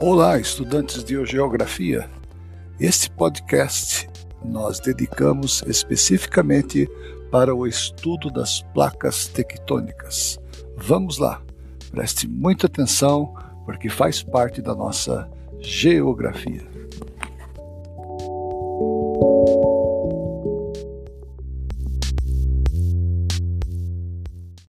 Olá, estudantes de Geografia. Este podcast nós dedicamos especificamente para o estudo das placas tectônicas. Vamos lá, preste muita atenção porque faz parte da nossa geografia.